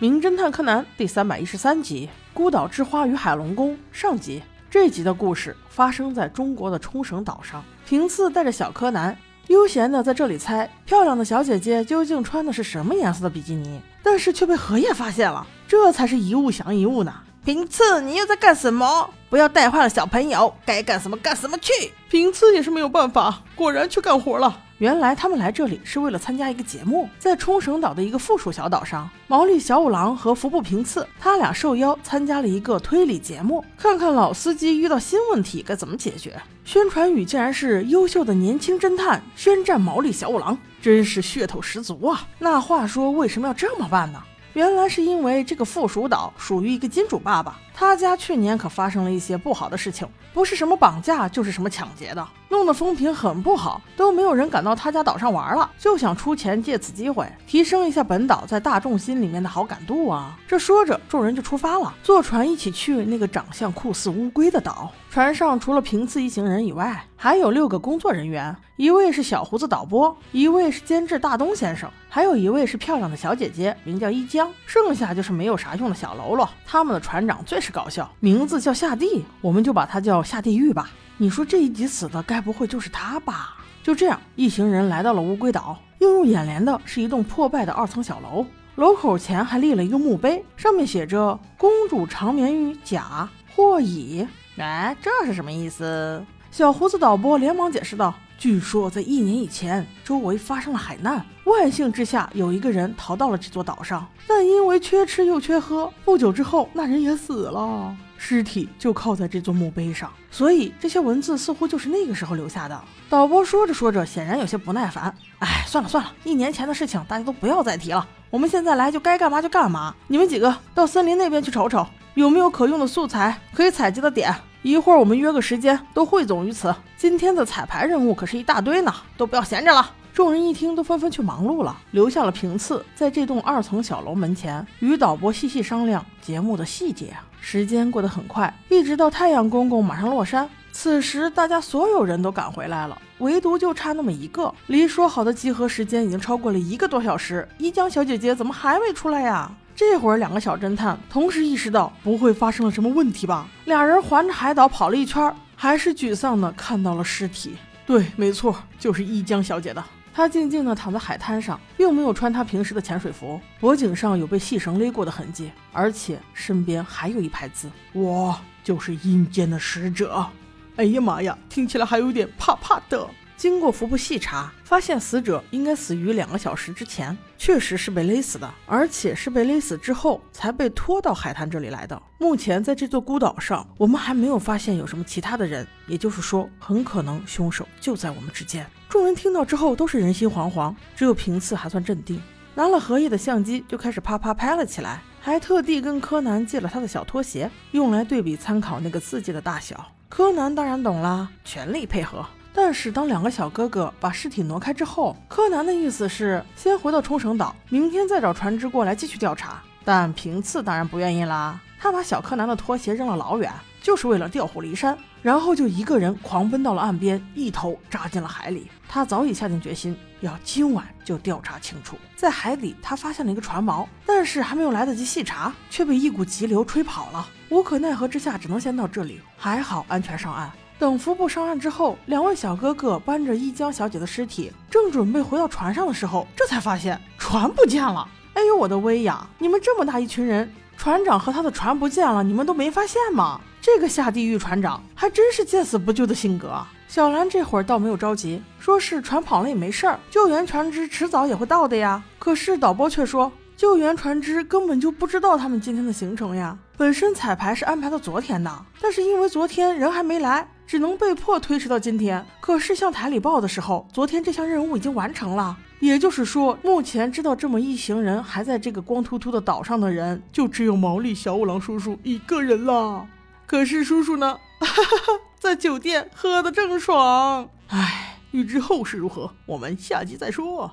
名侦探柯南》第三百一十三集《孤岛之花与海龙宫》上集。这集的故事发生在中国的冲绳岛上，平次带着小柯南悠闲的在这里猜漂亮的小姐姐究竟穿的是什么颜色的比基尼，但是却被荷叶发现了，这才是一物降一物呢。平次，你又在干什么？不要带坏了小朋友，该干什么干什么去。平次也是没有办法，果然去干活了。原来他们来这里是为了参加一个节目，在冲绳岛的一个附属小岛上，毛利小五郎和服部平次他俩受邀参加了一个推理节目，看看老司机遇到新问题该怎么解决。宣传语竟然是优秀的年轻侦探宣战毛利小五郎，真是噱头十足啊！那话说为什么要这么办呢？原来是因为这个附属岛属于一个金主爸爸，他家去年可发生了一些不好的事情，不是什么绑架，就是什么抢劫的，弄得风评很不好，都没有人敢到他家岛上玩了，就想出钱借此机会提升一下本岛在大众心里面的好感度啊！这说着，众人就出发了，坐船一起去那个长相酷似乌龟的岛。船上除了平次一行人以外，还有六个工作人员，一位是小胡子导播，一位是监制大东先生，还有一位是漂亮的小姐姐，名叫一江。剩下就是没有啥用的小喽啰。他们的船长最是搞笑，名字叫夏地，我们就把他叫夏地狱吧。你说这一集死的该不会就是他吧？就这样，一行人来到了乌龟岛，映入眼帘的是一栋破败的二层小楼，楼口前还立了一个墓碑，上面写着“公主长眠于甲或乙”。哎，这是什么意思？小胡子导播连忙解释道：“据说在一年以前，周围发生了海难，万幸之下有一个人逃到了这座岛上，但因为缺吃又缺喝，不久之后那人也死了，尸体就靠在这座墓碑上。所以这些文字似乎就是那个时候留下的。”导播说着说着，显然有些不耐烦：“哎，算了算了，一年前的事情大家都不要再提了。我们现在来就该干嘛就干嘛。你们几个到森林那边去瞅瞅，有没有可用的素材可以采集的点。”一会儿我们约个时间，都汇总于此。今天的彩排任务可是一大堆呢，都不要闲着了。众人一听，都纷纷去忙碌了，留下了平次在这栋二层小楼门前，与导播细细商量节目的细节。时间过得很快，一直到太阳公公马上落山。此时，大家所有人都赶回来了，唯独就差那么一个。离说好的集合时间已经超过了一个多小时，一江小姐姐怎么还没出来呀？这会儿，两个小侦探同时意识到不会发生了什么问题吧？俩人环着海岛跑了一圈，还是沮丧的看到了尸体。对，没错，就是一江小姐的。她静静的躺在海滩上，并没有穿她平时的潜水服，脖颈上有被细绳勒过的痕迹，而且身边还有一排字：“我就是阴间的使者。”哎呀妈呀，听起来还有点怕怕的。经过腹部细查，发现死者应该死于两个小时之前，确实是被勒死的，而且是被勒死之后才被拖到海滩这里来的。目前在这座孤岛上，我们还没有发现有什么其他的人，也就是说，很可能凶手就在我们之间。众人听到之后都是人心惶惶，只有平次还算镇定，拿了荷叶的相机就开始啪啪拍了起来，还特地跟柯南借了他的小拖鞋，用来对比参考那个字迹的大小。柯南当然懂啦，全力配合。但是当两个小哥哥把尸体挪开之后，柯南的意思是先回到冲绳岛，明天再找船只过来继续调查。但平次当然不愿意啦，他把小柯南的拖鞋扔了老远，就是为了调虎离山，然后就一个人狂奔到了岸边，一头扎进了海里。他早已下定决心，要今晚就调查清楚。在海底，他发现了一个船锚，但是还没有来得及细查，却被一股急流吹跑了。无可奈何之下，只能先到这里。还好安全上岸。等服部上岸之后，两位小哥哥搬着一江小姐的尸体，正准备回到船上的时候，这才发现船不见了。哎呦我的威呀！你们这么大一群人，船长和他的船不见了，你们都没发现吗？这个下地狱船长还真是见死不救的性格。小兰这会儿倒没有着急，说是船跑了也没事儿，救援船只迟早也会到的呀。可是导播却说，救援船只根本就不知道他们今天的行程呀。本身彩排是安排到昨天的，但是因为昨天人还没来。只能被迫推迟到今天。可是向台里报的时候，昨天这项任务已经完成了。也就是说，目前知道这么一行人还在这个光秃秃的岛上的人，就只有毛利小五郎叔叔一个人了。可是叔叔呢？哈哈哈在酒店喝的正爽。唉，欲知后事如何，我们下集再说。